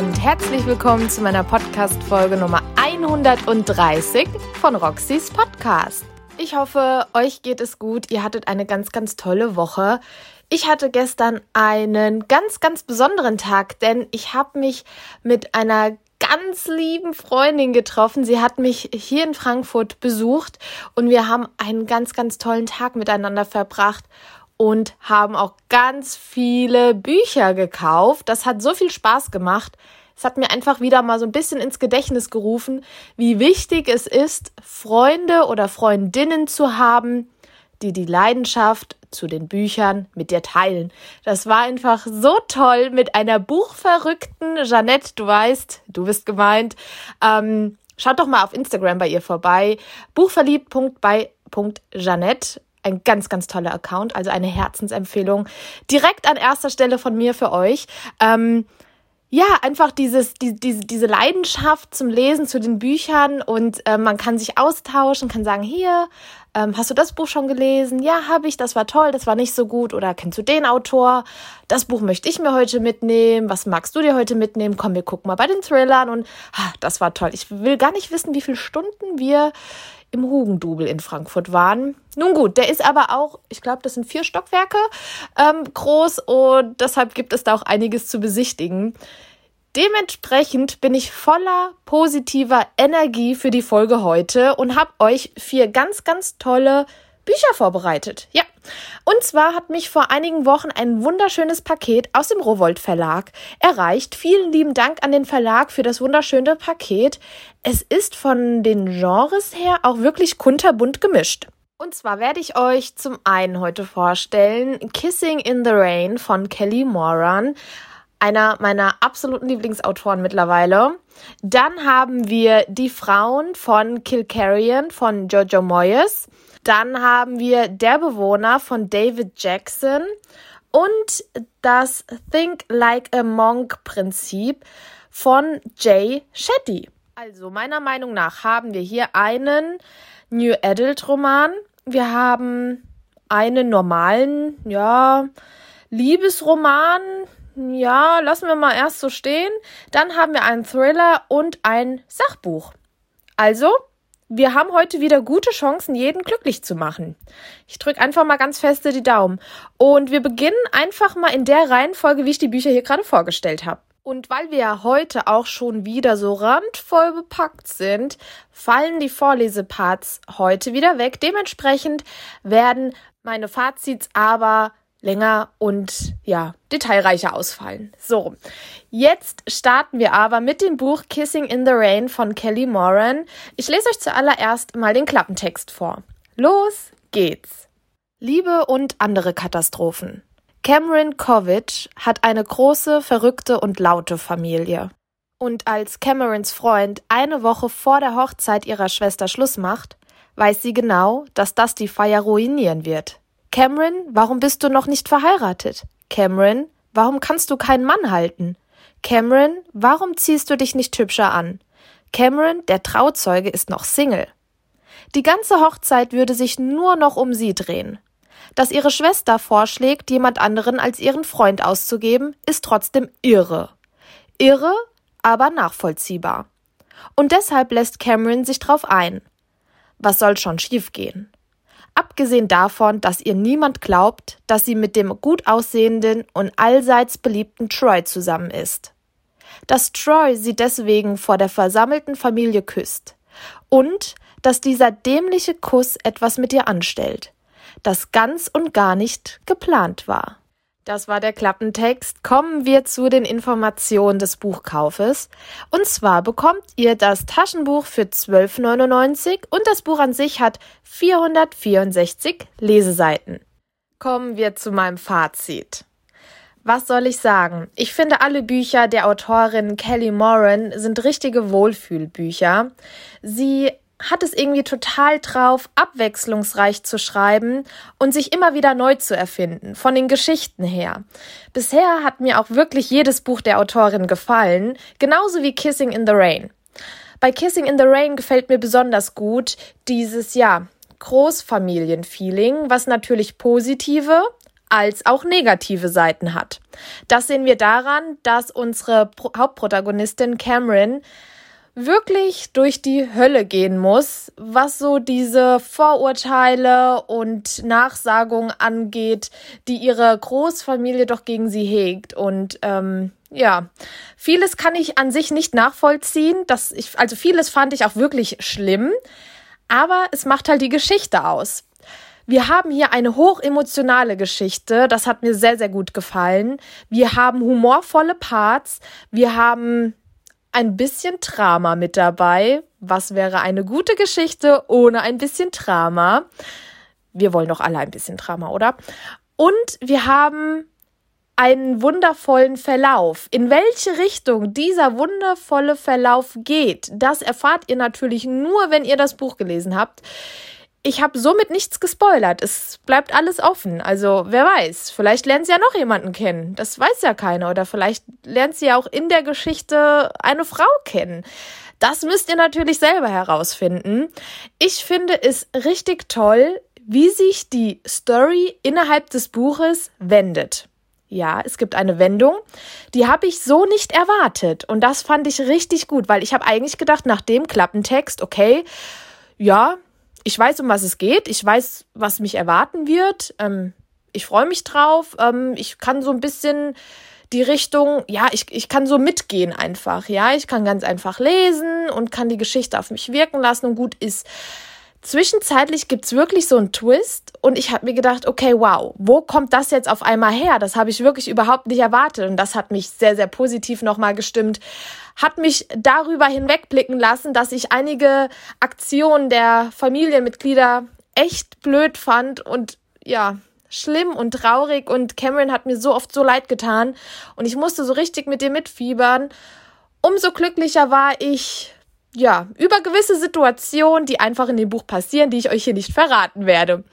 und herzlich willkommen zu meiner Podcast-Folge Nummer 130 von Roxys Podcast. Ich hoffe, euch geht es gut. Ihr hattet eine ganz, ganz tolle Woche. Ich hatte gestern einen ganz, ganz besonderen Tag, denn ich habe mich mit einer ganz lieben Freundin getroffen. Sie hat mich hier in Frankfurt besucht und wir haben einen ganz, ganz tollen Tag miteinander verbracht und haben auch ganz viele Bücher gekauft. Das hat so viel Spaß gemacht. Es hat mir einfach wieder mal so ein bisschen ins Gedächtnis gerufen, wie wichtig es ist, Freunde oder Freundinnen zu haben, die die Leidenschaft zu den Büchern mit dir teilen. Das war einfach so toll mit einer buchverrückten Jeannette. Du weißt, du bist gemeint. Ähm, schaut doch mal auf Instagram bei ihr vorbei. Buchverliebt.bei.jeannette ein ganz, ganz toller Account, also eine Herzensempfehlung. Direkt an erster Stelle von mir für euch. Ähm, ja, einfach dieses, die, diese, diese Leidenschaft zum Lesen, zu den Büchern und äh, man kann sich austauschen, kann sagen, hier, ähm, hast du das Buch schon gelesen? Ja, habe ich, das war toll, das war nicht so gut. Oder kennst du den Autor? Das Buch möchte ich mir heute mitnehmen. Was magst du dir heute mitnehmen? Komm, wir gucken mal bei den Thrillern und ah, das war toll. Ich will gar nicht wissen, wie viele Stunden wir im Hugendubel in Frankfurt waren. Nun gut, der ist aber auch, ich glaube, das sind vier Stockwerke ähm, groß und deshalb gibt es da auch einiges zu besichtigen. Dementsprechend bin ich voller positiver Energie für die Folge heute und habe euch vier ganz, ganz tolle Bücher vorbereitet. Ja. Und zwar hat mich vor einigen Wochen ein wunderschönes Paket aus dem Rowold Verlag erreicht. Vielen lieben Dank an den Verlag für das wunderschöne Paket. Es ist von den Genres her auch wirklich kunterbunt gemischt. Und zwar werde ich euch zum einen heute vorstellen Kissing in the Rain von Kelly Moran, einer meiner absoluten Lieblingsautoren mittlerweile. Dann haben wir Die Frauen von Kilcarrion von Jojo Moyes. Dann haben wir Der Bewohner von David Jackson und das Think Like a Monk Prinzip von Jay Shetty. Also meiner Meinung nach haben wir hier einen New Adult Roman. Wir haben einen normalen, ja, Liebesroman. Ja, lassen wir mal erst so stehen. Dann haben wir einen Thriller und ein Sachbuch. Also, wir haben heute wieder gute Chancen, jeden glücklich zu machen. Ich drücke einfach mal ganz feste die Daumen. Und wir beginnen einfach mal in der Reihenfolge, wie ich die Bücher hier gerade vorgestellt habe. Und weil wir ja heute auch schon wieder so randvoll bepackt sind, fallen die Vorleseparts heute wieder weg. Dementsprechend werden meine Fazits aber länger und ja, detailreicher ausfallen. So, jetzt starten wir aber mit dem Buch Kissing in the Rain von Kelly Moran. Ich lese euch zuallererst mal den Klappentext vor. Los geht's. Liebe und andere Katastrophen. Cameron Kovic hat eine große, verrückte und laute Familie. Und als Camerons Freund eine Woche vor der Hochzeit ihrer Schwester Schluss macht, weiß sie genau, dass das die Feier ruinieren wird. Cameron, warum bist du noch nicht verheiratet? Cameron, warum kannst du keinen Mann halten? Cameron, warum ziehst du dich nicht hübscher an? Cameron, der Trauzeuge, ist noch Single. Die ganze Hochzeit würde sich nur noch um sie drehen. Dass ihre Schwester vorschlägt, jemand anderen als ihren Freund auszugeben, ist trotzdem irre. Irre, aber nachvollziehbar. Und deshalb lässt Cameron sich drauf ein. Was soll schon schiefgehen? Abgesehen davon, dass ihr niemand glaubt, dass sie mit dem gut aussehenden und allseits beliebten Troy zusammen ist. Dass Troy sie deswegen vor der versammelten Familie küsst. Und dass dieser dämliche Kuss etwas mit ihr anstellt, das ganz und gar nicht geplant war. Das war der Klappentext. Kommen wir zu den Informationen des Buchkaufes. Und zwar bekommt ihr das Taschenbuch für 12,99 und das Buch an sich hat 464 Leseseiten. Kommen wir zu meinem Fazit. Was soll ich sagen? Ich finde alle Bücher der Autorin Kelly Moran sind richtige Wohlfühlbücher. Sie hat es irgendwie total drauf, abwechslungsreich zu schreiben und sich immer wieder neu zu erfinden, von den Geschichten her. Bisher hat mir auch wirklich jedes Buch der Autorin gefallen, genauso wie Kissing in the Rain. Bei Kissing in the Rain gefällt mir besonders gut dieses, ja, Großfamilienfeeling, was natürlich positive, als auch negative Seiten hat. Das sehen wir daran, dass unsere Pro Hauptprotagonistin Cameron wirklich durch die Hölle gehen muss, was so diese Vorurteile und Nachsagungen angeht, die ihre Großfamilie doch gegen sie hegt. Und ähm, ja, vieles kann ich an sich nicht nachvollziehen. Das ich, also vieles fand ich auch wirklich schlimm, aber es macht halt die Geschichte aus. Wir haben hier eine hochemotionale Geschichte. Das hat mir sehr, sehr gut gefallen. Wir haben humorvolle Parts. Wir haben ein bisschen Drama mit dabei. Was wäre eine gute Geschichte ohne ein bisschen Drama? Wir wollen doch alle ein bisschen Drama, oder? Und wir haben einen wundervollen Verlauf. In welche Richtung dieser wundervolle Verlauf geht, das erfahrt ihr natürlich nur, wenn ihr das Buch gelesen habt ich habe somit nichts gespoilert. Es bleibt alles offen. Also wer weiß, vielleicht lernt sie ja noch jemanden kennen. Das weiß ja keiner. Oder vielleicht lernt sie ja auch in der Geschichte eine Frau kennen. Das müsst ihr natürlich selber herausfinden. Ich finde es richtig toll, wie sich die Story innerhalb des Buches wendet. Ja, es gibt eine Wendung, die habe ich so nicht erwartet und das fand ich richtig gut, weil ich habe eigentlich gedacht, nach dem Klappentext, okay, ja, ich weiß, um was es geht. Ich weiß, was mich erwarten wird. Ähm, ich freue mich drauf. Ähm, ich kann so ein bisschen die Richtung, ja, ich, ich kann so mitgehen einfach. Ja, ich kann ganz einfach lesen und kann die Geschichte auf mich wirken lassen und gut ist. Zwischenzeitlich gibt's wirklich so einen Twist und ich habe mir gedacht, okay, wow, wo kommt das jetzt auf einmal her? Das habe ich wirklich überhaupt nicht erwartet und das hat mich sehr, sehr positiv nochmal gestimmt hat mich darüber hinwegblicken lassen, dass ich einige Aktionen der Familienmitglieder echt blöd fand und ja, schlimm und traurig und Cameron hat mir so oft so leid getan und ich musste so richtig mit dir mitfiebern. Umso glücklicher war ich, ja, über gewisse Situationen, die einfach in dem Buch passieren, die ich euch hier nicht verraten werde.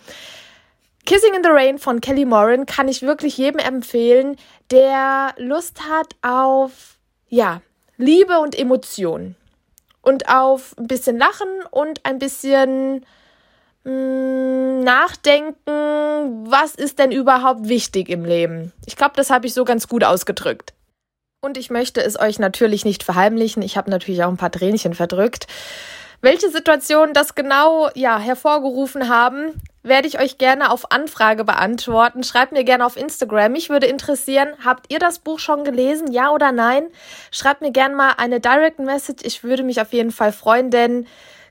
Kissing in the Rain von Kelly Moran kann ich wirklich jedem empfehlen, der Lust hat auf, ja, Liebe und Emotionen. Und auf ein bisschen Lachen und ein bisschen mh, mm, nachdenken, was ist denn überhaupt wichtig im Leben. Ich glaube, das habe ich so ganz gut ausgedrückt. Und ich möchte es euch natürlich nicht verheimlichen. Ich habe natürlich auch ein paar Tränchen verdrückt. Welche Situationen das genau ja hervorgerufen haben, werde ich euch gerne auf Anfrage beantworten. Schreibt mir gerne auf Instagram. Mich würde interessieren, habt ihr das Buch schon gelesen? Ja oder nein? Schreibt mir gerne mal eine Direct Message. Ich würde mich auf jeden Fall freuen, denn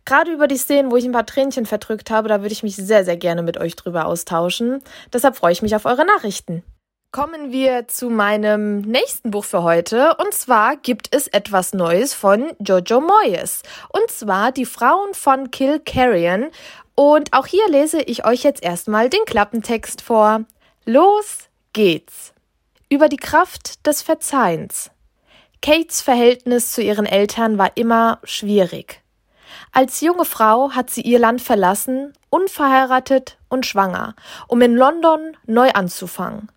gerade über die Szenen, wo ich ein paar Tränchen verdrückt habe, da würde ich mich sehr, sehr gerne mit euch drüber austauschen. Deshalb freue ich mich auf eure Nachrichten. Kommen wir zu meinem nächsten Buch für heute. Und zwar gibt es etwas Neues von Jojo Moyes. Und zwar Die Frauen von Kill Carrion. Und auch hier lese ich euch jetzt erstmal den Klappentext vor. Los geht's. Über die Kraft des Verzeihens. Kates Verhältnis zu ihren Eltern war immer schwierig. Als junge Frau hat sie ihr Land verlassen, unverheiratet und schwanger, um in London neu anzufangen.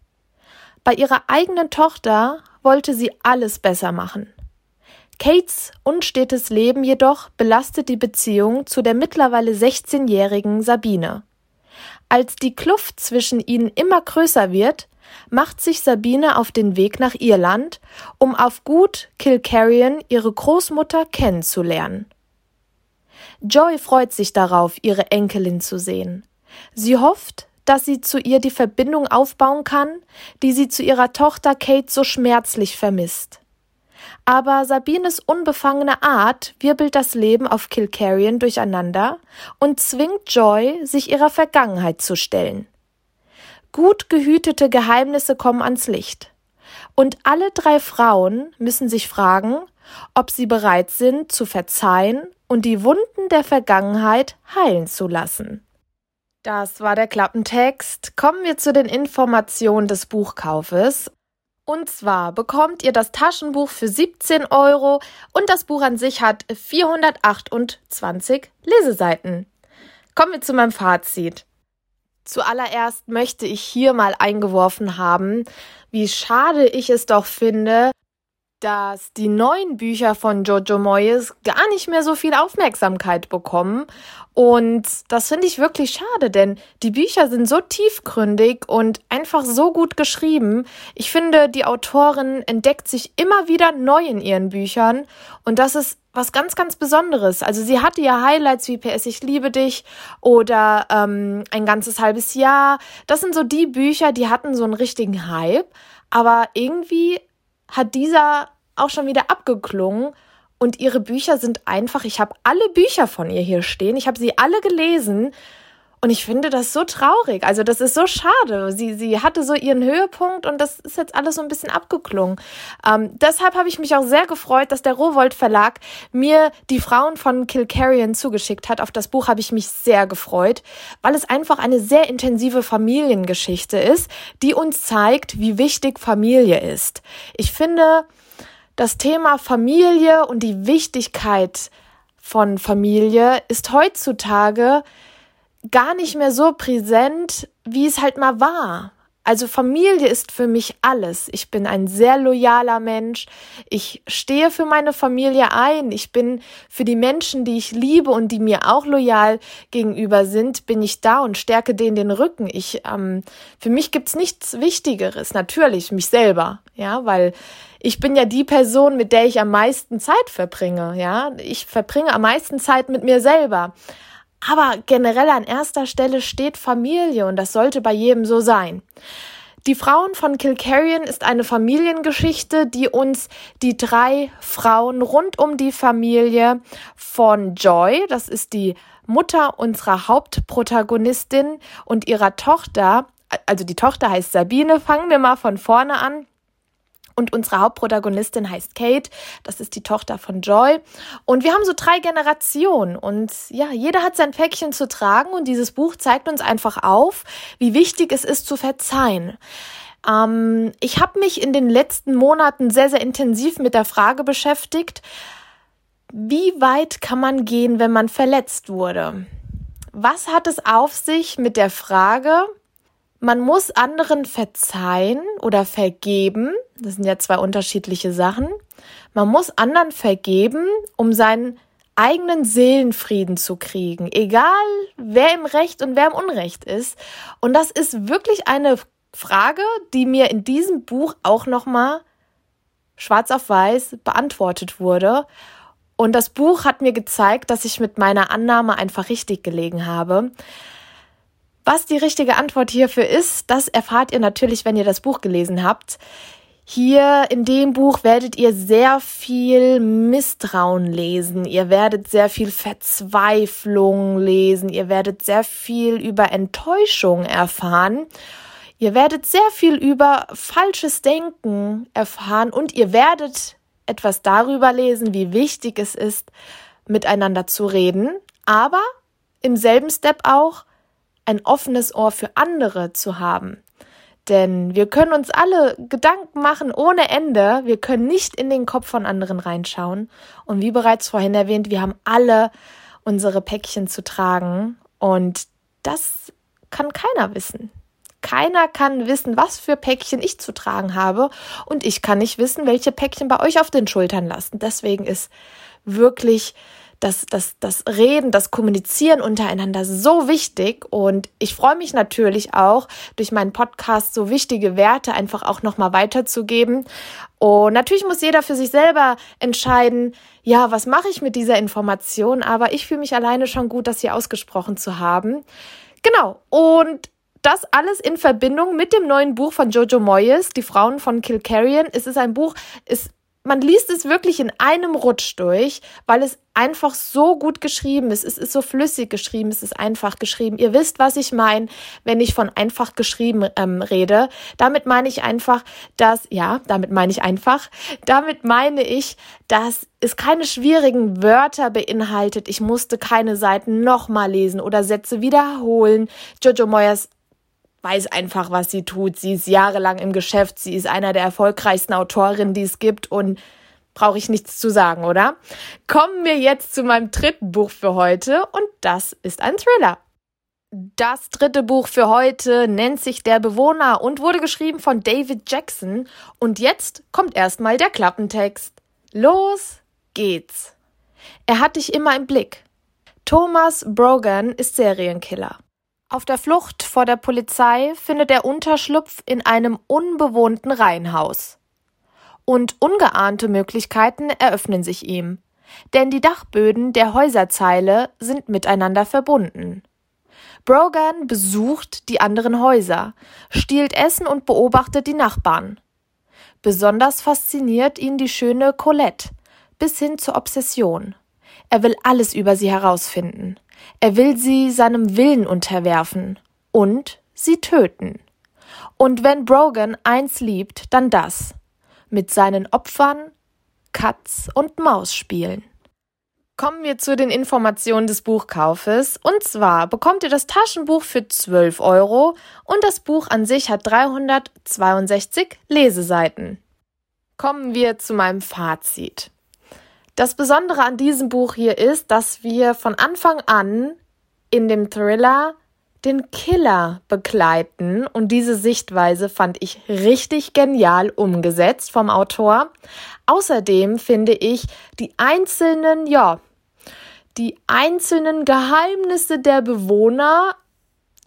Bei ihrer eigenen Tochter wollte sie alles besser machen. Kates unstetes Leben jedoch belastet die Beziehung zu der mittlerweile 16-jährigen Sabine. Als die Kluft zwischen ihnen immer größer wird, macht sich Sabine auf den Weg nach Irland, um auf Gut Kilcarrion ihre Großmutter kennenzulernen. Joy freut sich darauf, ihre Enkelin zu sehen. Sie hofft, dass sie zu ihr die Verbindung aufbauen kann, die sie zu ihrer Tochter Kate so schmerzlich vermisst. Aber Sabines unbefangene Art wirbelt das Leben auf Kilcarrion durcheinander und zwingt Joy, sich ihrer Vergangenheit zu stellen. Gut gehütete Geheimnisse kommen ans Licht. Und alle drei Frauen müssen sich fragen, ob sie bereit sind zu verzeihen und die Wunden der Vergangenheit heilen zu lassen. Das war der Klappentext. Kommen wir zu den Informationen des Buchkaufes. Und zwar bekommt ihr das Taschenbuch für 17 Euro und das Buch an sich hat 428 Leseseiten. Kommen wir zu meinem Fazit. Zuallererst möchte ich hier mal eingeworfen haben, wie schade ich es doch finde, dass die neuen Bücher von Jojo Moyes gar nicht mehr so viel Aufmerksamkeit bekommen. Und das finde ich wirklich schade, denn die Bücher sind so tiefgründig und einfach so gut geschrieben. Ich finde, die Autorin entdeckt sich immer wieder neu in ihren Büchern und das ist was ganz, ganz Besonderes. Also sie hatte ja Highlights wie PS Ich liebe dich oder ähm, ein ganzes halbes Jahr. Das sind so die Bücher, die hatten so einen richtigen Hype. Aber irgendwie hat dieser auch schon wieder abgeklungen. Und ihre Bücher sind einfach, ich habe alle Bücher von ihr hier stehen, ich habe sie alle gelesen und ich finde das so traurig. Also das ist so schade. Sie, sie hatte so ihren Höhepunkt und das ist jetzt alles so ein bisschen abgeklungen. Ähm, deshalb habe ich mich auch sehr gefreut, dass der Rowold Verlag mir die Frauen von Kilcarrion zugeschickt hat. Auf das Buch habe ich mich sehr gefreut, weil es einfach eine sehr intensive Familiengeschichte ist, die uns zeigt, wie wichtig Familie ist. Ich finde, das Thema Familie und die Wichtigkeit von Familie ist heutzutage gar nicht mehr so präsent, wie es halt mal war. Also Familie ist für mich alles. Ich bin ein sehr loyaler Mensch. Ich stehe für meine Familie ein. Ich bin für die Menschen, die ich liebe und die mir auch loyal gegenüber sind, bin ich da und stärke denen den Rücken. Ich, ähm, für mich gibt's nichts Wichtigeres. Natürlich mich selber, ja, weil ich bin ja die Person, mit der ich am meisten Zeit verbringe, ja. Ich verbringe am meisten Zeit mit mir selber. Aber generell an erster Stelle steht Familie und das sollte bei jedem so sein. Die Frauen von Kilcarrion ist eine Familiengeschichte, die uns die drei Frauen rund um die Familie von Joy, das ist die Mutter unserer Hauptprotagonistin und ihrer Tochter, also die Tochter heißt Sabine, fangen wir mal von vorne an. Und unsere Hauptprotagonistin heißt Kate. Das ist die Tochter von Joy. Und wir haben so drei Generationen. Und ja, jeder hat sein Päckchen zu tragen. Und dieses Buch zeigt uns einfach auf, wie wichtig es ist zu verzeihen. Ähm, ich habe mich in den letzten Monaten sehr, sehr intensiv mit der Frage beschäftigt, wie weit kann man gehen, wenn man verletzt wurde? Was hat es auf sich mit der Frage, man muss anderen verzeihen oder vergeben. Das sind ja zwei unterschiedliche Sachen. Man muss anderen vergeben, um seinen eigenen Seelenfrieden zu kriegen, egal wer im Recht und wer im Unrecht ist. Und das ist wirklich eine Frage, die mir in diesem Buch auch nochmal schwarz auf weiß beantwortet wurde. Und das Buch hat mir gezeigt, dass ich mit meiner Annahme einfach richtig gelegen habe. Was die richtige Antwort hierfür ist, das erfahrt ihr natürlich, wenn ihr das Buch gelesen habt. Hier in dem Buch werdet ihr sehr viel Misstrauen lesen, ihr werdet sehr viel Verzweiflung lesen, ihr werdet sehr viel über Enttäuschung erfahren, ihr werdet sehr viel über falsches Denken erfahren und ihr werdet etwas darüber lesen, wie wichtig es ist, miteinander zu reden, aber im selben Step auch, ein offenes Ohr für andere zu haben. Denn wir können uns alle Gedanken machen ohne Ende. Wir können nicht in den Kopf von anderen reinschauen. Und wie bereits vorhin erwähnt, wir haben alle unsere Päckchen zu tragen. Und das kann keiner wissen. Keiner kann wissen, was für Päckchen ich zu tragen habe. Und ich kann nicht wissen, welche Päckchen bei euch auf den Schultern lasten. Deswegen ist wirklich das, das, das Reden, das Kommunizieren untereinander so wichtig. Und ich freue mich natürlich auch, durch meinen Podcast so wichtige Werte einfach auch nochmal weiterzugeben. Und natürlich muss jeder für sich selber entscheiden, ja, was mache ich mit dieser Information? Aber ich fühle mich alleine schon gut, das hier ausgesprochen zu haben. Genau. Und das alles in Verbindung mit dem neuen Buch von Jojo Moyes, Die Frauen von Kilcarrion. Es ist ein Buch, ist man liest es wirklich in einem Rutsch durch, weil es einfach so gut geschrieben ist. Es ist so flüssig geschrieben, es ist einfach geschrieben. Ihr wisst, was ich meine, wenn ich von einfach geschrieben ähm, rede. Damit meine ich einfach, dass, ja, damit meine ich einfach, damit meine ich, dass es keine schwierigen Wörter beinhaltet. Ich musste keine Seiten nochmal lesen oder Sätze wiederholen. Jojo Moyers weiß einfach, was sie tut. Sie ist jahrelang im Geschäft. Sie ist einer der erfolgreichsten Autorinnen, die es gibt und brauche ich nichts zu sagen, oder? Kommen wir jetzt zu meinem dritten Buch für heute und das ist ein Thriller. Das dritte Buch für heute nennt sich Der Bewohner und wurde geschrieben von David Jackson. Und jetzt kommt erstmal der Klappentext. Los geht's. Er hat dich immer im Blick. Thomas Brogan ist Serienkiller. Auf der Flucht vor der Polizei findet er Unterschlupf in einem unbewohnten Reihenhaus. Und ungeahnte Möglichkeiten eröffnen sich ihm. Denn die Dachböden der Häuserzeile sind miteinander verbunden. Brogan besucht die anderen Häuser, stiehlt Essen und beobachtet die Nachbarn. Besonders fasziniert ihn die schöne Colette, bis hin zur Obsession. Er will alles über sie herausfinden. Er will sie seinem Willen unterwerfen und sie töten. Und wenn Brogan eins liebt, dann das. Mit seinen Opfern Katz und Maus spielen. Kommen wir zu den Informationen des Buchkaufes. Und zwar bekommt ihr das Taschenbuch für 12 Euro und das Buch an sich hat 362 Leseseiten. Kommen wir zu meinem Fazit. Das Besondere an diesem Buch hier ist, dass wir von Anfang an in dem Thriller den Killer begleiten und diese Sichtweise fand ich richtig genial umgesetzt vom Autor. Außerdem finde ich die einzelnen, ja, die einzelnen Geheimnisse der Bewohner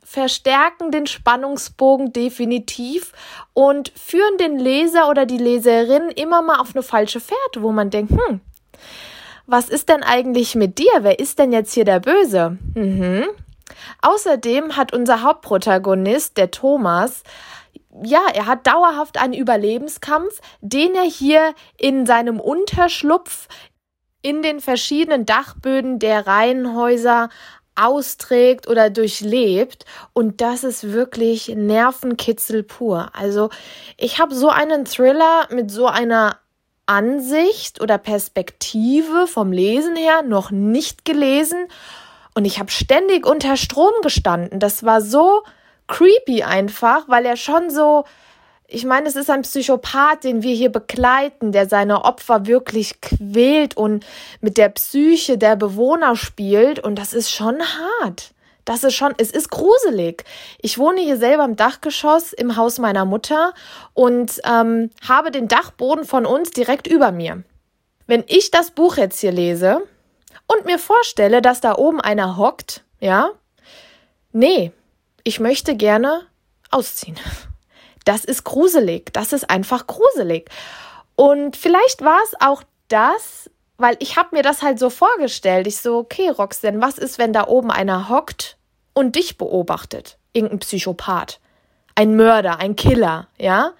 verstärken den Spannungsbogen definitiv und führen den Leser oder die Leserin immer mal auf eine falsche Fährte, wo man denkt, hm, was ist denn eigentlich mit dir? Wer ist denn jetzt hier der Böse? Mhm. Außerdem hat unser Hauptprotagonist, der Thomas, ja, er hat dauerhaft einen Überlebenskampf, den er hier in seinem Unterschlupf in den verschiedenen Dachböden der Reihenhäuser austrägt oder durchlebt und das ist wirklich Nervenkitzel pur. Also ich habe so einen Thriller mit so einer Ansicht oder Perspektive vom Lesen her noch nicht gelesen und ich habe ständig unter Strom gestanden. Das war so creepy einfach, weil er schon so ich meine, es ist ein Psychopath, den wir hier begleiten, der seine Opfer wirklich quält und mit der Psyche der Bewohner spielt. Und das ist schon hart. Das ist schon, es ist gruselig. Ich wohne hier selber im Dachgeschoss im Haus meiner Mutter und ähm, habe den Dachboden von uns direkt über mir. Wenn ich das Buch jetzt hier lese und mir vorstelle, dass da oben einer hockt, ja, nee, ich möchte gerne ausziehen. Das ist gruselig. Das ist einfach gruselig. Und vielleicht war es auch das, weil ich habe mir das halt so vorgestellt. Ich so, okay, Roxanne, was ist, wenn da oben einer hockt und dich beobachtet? Irgendein Psychopath, ein Mörder, ein Killer, ja?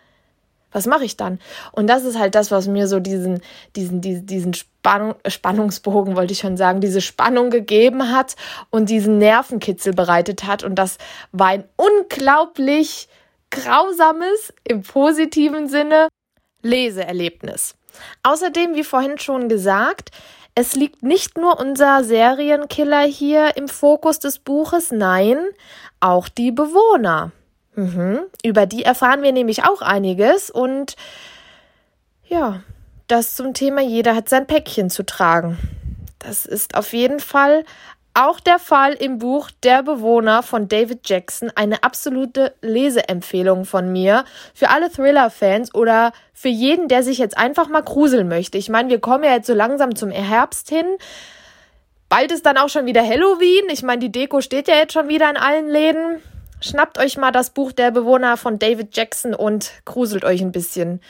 Was mache ich dann? Und das ist halt das, was mir so diesen, diesen, diesen, diesen Spannung, Spannungsbogen, wollte ich schon sagen, diese Spannung gegeben hat und diesen Nervenkitzel bereitet hat. Und das war ein unglaublich grausames, im positiven Sinne, Leseerlebnis. Außerdem, wie vorhin schon gesagt, es liegt nicht nur unser Serienkiller hier im Fokus des Buches, nein, auch die Bewohner. Mhm. Über die erfahren wir nämlich auch einiges und ja, das zum Thema jeder hat sein Päckchen zu tragen. Das ist auf jeden Fall auch der Fall im Buch Der Bewohner von David Jackson, eine absolute Leseempfehlung von mir für alle Thriller-Fans oder für jeden, der sich jetzt einfach mal gruseln möchte. Ich meine, wir kommen ja jetzt so langsam zum Herbst hin. Bald ist dann auch schon wieder Halloween. Ich meine, die Deko steht ja jetzt schon wieder in allen Läden. Schnappt euch mal das Buch Der Bewohner von David Jackson und gruselt euch ein bisschen.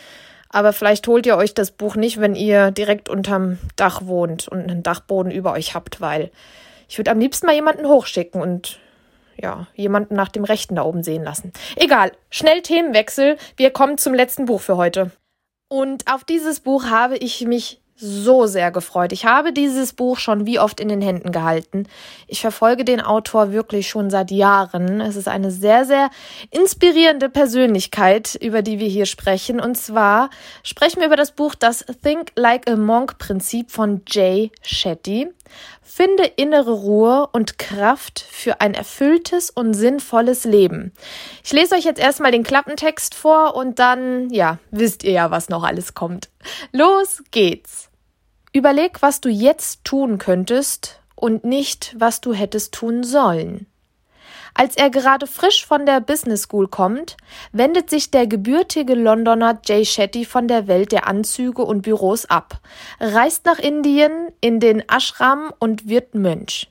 Aber vielleicht holt ihr euch das Buch nicht, wenn ihr direkt unterm Dach wohnt und einen Dachboden über euch habt, weil ich würde am liebsten mal jemanden hochschicken und ja, jemanden nach dem Rechten da oben sehen lassen. Egal, schnell Themenwechsel. Wir kommen zum letzten Buch für heute. Und auf dieses Buch habe ich mich so sehr gefreut. Ich habe dieses Buch schon wie oft in den Händen gehalten. Ich verfolge den Autor wirklich schon seit Jahren. Es ist eine sehr, sehr inspirierende Persönlichkeit, über die wir hier sprechen. Und zwar sprechen wir über das Buch Das Think Like a Monk Prinzip von Jay Shetty. Finde innere Ruhe und Kraft für ein erfülltes und sinnvolles Leben. Ich lese euch jetzt erstmal den Klappentext vor und dann, ja, wisst ihr ja, was noch alles kommt. Los geht's! Überleg, was du jetzt tun könntest und nicht, was du hättest tun sollen. Als er gerade frisch von der Business School kommt, wendet sich der gebürtige Londoner Jay Shetty von der Welt der Anzüge und Büros ab, reist nach Indien in den Ashram und wird Mönch.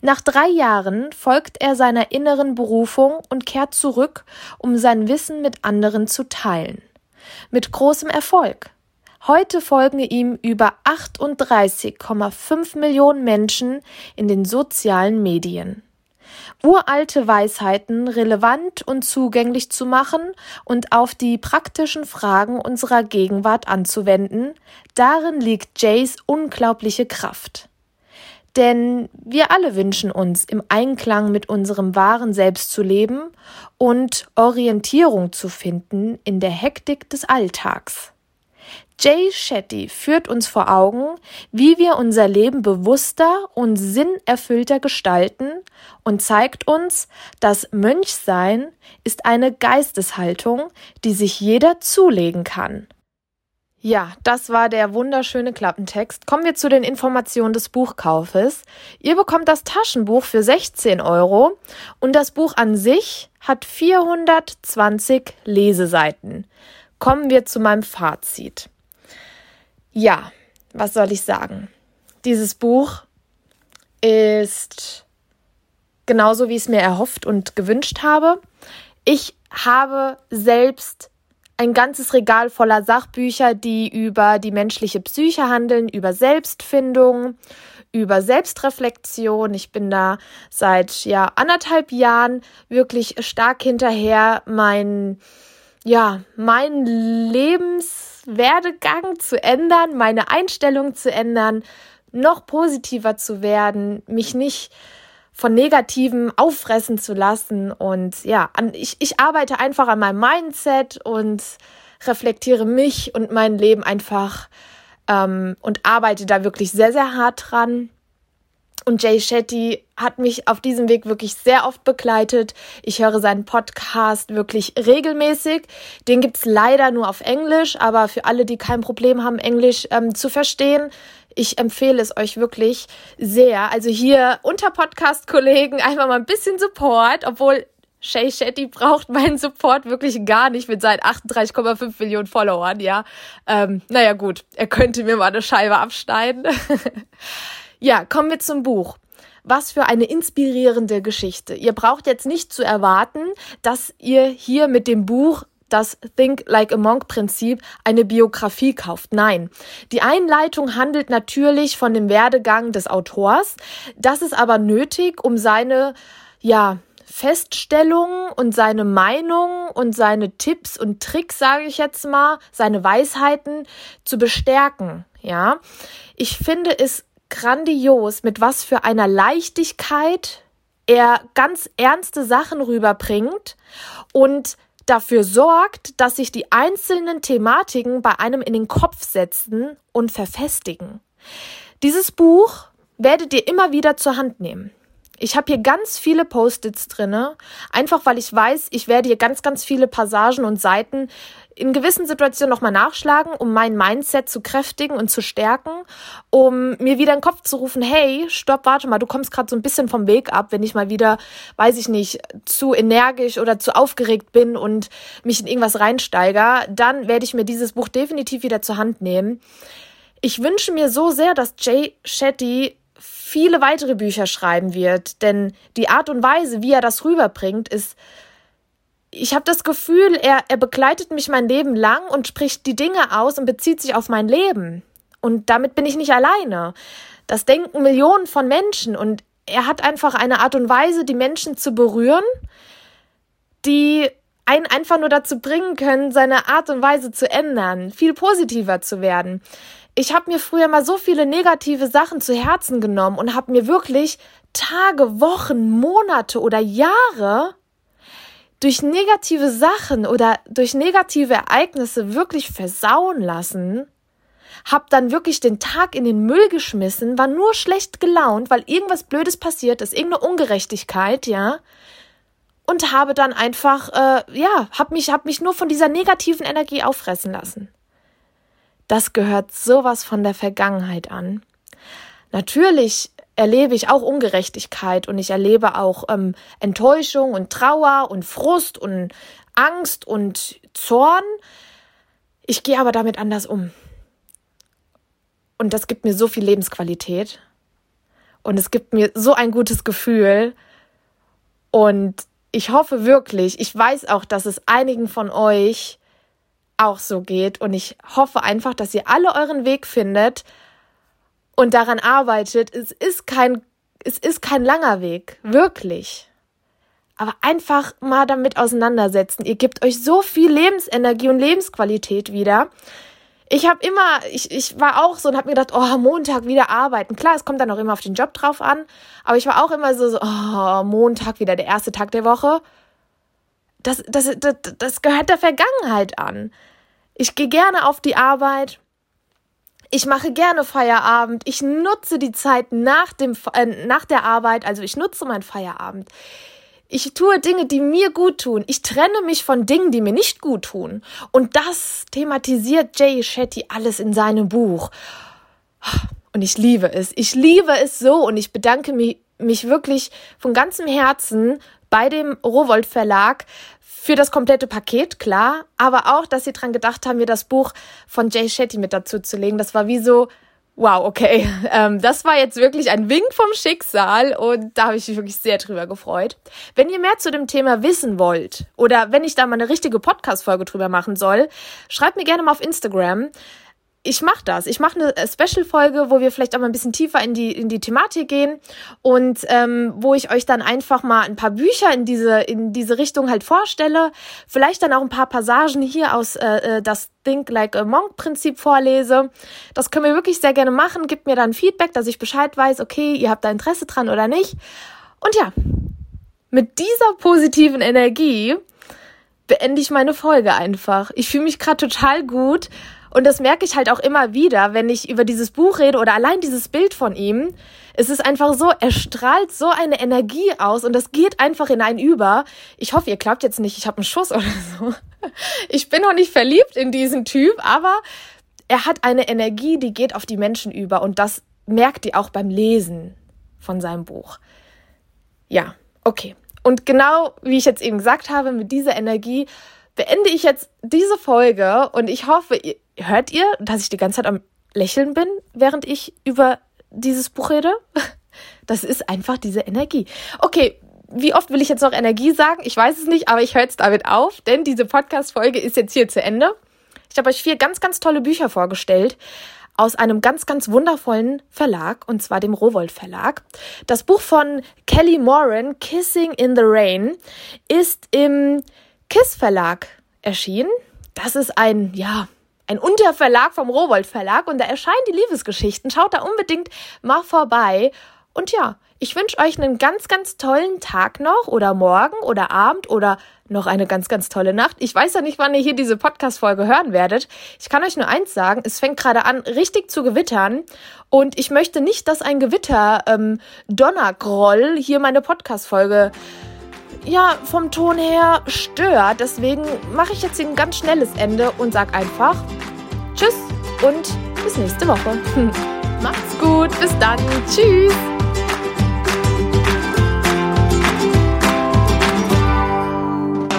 Nach drei Jahren folgt er seiner inneren Berufung und kehrt zurück, um sein Wissen mit anderen zu teilen. Mit großem Erfolg. Heute folgen ihm über 38,5 Millionen Menschen in den sozialen Medien uralte Weisheiten relevant und zugänglich zu machen und auf die praktischen Fragen unserer Gegenwart anzuwenden, darin liegt Jays unglaubliche Kraft. Denn wir alle wünschen uns, im Einklang mit unserem wahren Selbst zu leben und Orientierung zu finden in der Hektik des Alltags. Jay Shetty führt uns vor Augen, wie wir unser Leben bewusster und sinnerfüllter gestalten und zeigt uns, dass Mönchsein ist eine Geisteshaltung, die sich jeder zulegen kann. Ja, das war der wunderschöne Klappentext. Kommen wir zu den Informationen des Buchkaufes. Ihr bekommt das Taschenbuch für 16 Euro und das Buch an sich hat 420 Leseseiten. Kommen wir zu meinem Fazit. Ja, was soll ich sagen? Dieses Buch ist genauso, wie ich es mir erhofft und gewünscht habe. Ich habe selbst ein ganzes Regal voller Sachbücher, die über die menschliche Psyche handeln, über Selbstfindung, über Selbstreflexion. Ich bin da seit ja anderthalb Jahren wirklich stark hinterher, mein ja mein Lebens Werdegang zu ändern, meine Einstellung zu ändern, noch positiver zu werden, mich nicht von Negativen auffressen zu lassen. Und ja, ich, ich arbeite einfach an meinem Mindset und reflektiere mich und mein Leben einfach ähm, und arbeite da wirklich sehr, sehr hart dran. Und Jay Shetty hat mich auf diesem Weg wirklich sehr oft begleitet. Ich höre seinen Podcast wirklich regelmäßig. Den gibt's leider nur auf Englisch, aber für alle, die kein Problem haben, Englisch ähm, zu verstehen, ich empfehle es euch wirklich sehr. Also hier unter Podcast-Kollegen einfach mal ein bisschen Support, obwohl Shay Shetty braucht meinen Support wirklich gar nicht mit seinen 38,5 Millionen Followern, ja. Ähm, naja, gut, er könnte mir mal eine Scheibe abschneiden. Ja, kommen wir zum Buch. Was für eine inspirierende Geschichte. Ihr braucht jetzt nicht zu erwarten, dass ihr hier mit dem Buch das Think Like a Monk Prinzip eine Biografie kauft. Nein. Die Einleitung handelt natürlich von dem Werdegang des Autors. Das ist aber nötig, um seine, ja, Feststellungen und seine Meinung und seine Tipps und Tricks, sage ich jetzt mal, seine Weisheiten zu bestärken. Ja, ich finde es grandios, mit was für einer Leichtigkeit er ganz ernste Sachen rüberbringt und dafür sorgt, dass sich die einzelnen Thematiken bei einem in den Kopf setzen und verfestigen. Dieses Buch werdet ihr immer wieder zur Hand nehmen. Ich habe hier ganz viele Post-its drinne, einfach weil ich weiß, ich werde hier ganz, ganz viele Passagen und Seiten in gewissen Situationen nochmal nachschlagen, um mein Mindset zu kräftigen und zu stärken, um mir wieder in den Kopf zu rufen, hey, stopp, warte mal, du kommst gerade so ein bisschen vom Weg ab, wenn ich mal wieder, weiß ich nicht, zu energisch oder zu aufgeregt bin und mich in irgendwas reinsteiger, dann werde ich mir dieses Buch definitiv wieder zur Hand nehmen. Ich wünsche mir so sehr, dass Jay Shetty viele weitere Bücher schreiben wird, denn die Art und Weise, wie er das rüberbringt, ist ich habe das Gefühl, er, er begleitet mich mein Leben lang und spricht die Dinge aus und bezieht sich auf mein Leben. Und damit bin ich nicht alleine. Das denken Millionen von Menschen und er hat einfach eine Art und Weise, die Menschen zu berühren, die einen einfach nur dazu bringen können, seine Art und Weise zu ändern, viel positiver zu werden. Ich habe mir früher mal so viele negative Sachen zu Herzen genommen und habe mir wirklich Tage, Wochen, Monate oder Jahre durch negative Sachen oder durch negative Ereignisse wirklich versauen lassen, hab dann wirklich den Tag in den Müll geschmissen, war nur schlecht gelaunt, weil irgendwas Blödes passiert ist, irgendeine Ungerechtigkeit, ja, und habe dann einfach, äh, ja, hab mich, hab mich nur von dieser negativen Energie auffressen lassen. Das gehört sowas von der Vergangenheit an. Natürlich erlebe ich auch Ungerechtigkeit und ich erlebe auch ähm, Enttäuschung und Trauer und Frust und Angst und Zorn. Ich gehe aber damit anders um. Und das gibt mir so viel Lebensqualität. Und es gibt mir so ein gutes Gefühl. Und ich hoffe wirklich, ich weiß auch, dass es einigen von euch auch so geht. Und ich hoffe einfach, dass ihr alle euren Weg findet und daran arbeitet. Es ist kein, es ist kein langer Weg. Wirklich. Aber einfach mal damit auseinandersetzen. Ihr gebt euch so viel Lebensenergie und Lebensqualität wieder ich habe immer, ich, ich war auch so und habe mir gedacht, oh, Montag wieder arbeiten. Klar, es kommt dann auch immer auf den Job drauf an, aber ich war auch immer so, so oh, Montag wieder der erste Tag der Woche. Das, das, das, das gehört der Vergangenheit an. Ich gehe gerne auf die Arbeit. Ich mache gerne Feierabend. Ich nutze die Zeit nach, dem, äh, nach der Arbeit. Also ich nutze meinen Feierabend. Ich tue Dinge, die mir gut tun. Ich trenne mich von Dingen, die mir nicht gut tun. Und das thematisiert Jay Shetty alles in seinem Buch. Und ich liebe es. Ich liebe es so und ich bedanke mich, mich wirklich von ganzem Herzen bei dem Rowold Verlag für das komplette Paket, klar, aber auch, dass sie dran gedacht haben, mir das Buch von Jay Shetty mit dazu zu legen. Das war wie so, Wow, okay. Ähm, das war jetzt wirklich ein Wink vom Schicksal und da habe ich mich wirklich sehr drüber gefreut. Wenn ihr mehr zu dem Thema wissen wollt oder wenn ich da mal eine richtige Podcast-Folge drüber machen soll, schreibt mir gerne mal auf Instagram ich mache das. Ich mache eine Special-Folge, wo wir vielleicht auch mal ein bisschen tiefer in die, in die Thematik gehen und ähm, wo ich euch dann einfach mal ein paar Bücher in diese, in diese Richtung halt vorstelle. Vielleicht dann auch ein paar Passagen hier aus äh, äh das Think Like a Monk-Prinzip vorlese. Das können wir wirklich sehr gerne machen. Gebt mir dann Feedback, dass ich Bescheid weiß, okay, ihr habt da Interesse dran oder nicht. Und ja, mit dieser positiven Energie beende ich meine Folge einfach. Ich fühle mich gerade total gut und das merke ich halt auch immer wieder, wenn ich über dieses Buch rede oder allein dieses Bild von ihm. Es ist einfach so, er strahlt so eine Energie aus und das geht einfach in einen über. Ich hoffe, ihr glaubt jetzt nicht, ich habe einen Schuss oder so. Ich bin noch nicht verliebt in diesen Typ, aber er hat eine Energie, die geht auf die Menschen über und das merkt ihr auch beim Lesen von seinem Buch. Ja, okay. Und genau wie ich jetzt eben gesagt habe, mit dieser Energie beende ich jetzt diese Folge und ich hoffe, hört ihr, dass ich die ganze Zeit am Lächeln bin, während ich über dieses Buch rede? Das ist einfach diese Energie. Okay, wie oft will ich jetzt noch Energie sagen? Ich weiß es nicht, aber ich höre jetzt damit auf, denn diese Podcast-Folge ist jetzt hier zu Ende. Ich habe euch vier ganz, ganz tolle Bücher vorgestellt aus einem ganz, ganz wundervollen Verlag, und zwar dem Rowold Verlag. Das Buch von Kelly Moran, Kissing in the Rain, ist im KISS Verlag erschienen. Das ist ein, ja, ein Unterverlag vom Rowold Verlag und da erscheinen die Liebesgeschichten. Schaut da unbedingt mal vorbei. Und ja, ich wünsche euch einen ganz, ganz tollen Tag noch oder morgen oder Abend oder noch eine ganz, ganz tolle Nacht. Ich weiß ja nicht, wann ihr hier diese Podcast-Folge hören werdet. Ich kann euch nur eins sagen, es fängt gerade an, richtig zu gewittern. Und ich möchte nicht, dass ein Gewitter ähm, Donnergroll hier meine Podcast-Folge ja, vom Ton her stört. Deswegen mache ich jetzt ein ganz schnelles Ende und sag einfach Tschüss und bis nächste Woche. Macht's gut, bis dann. Tschüss.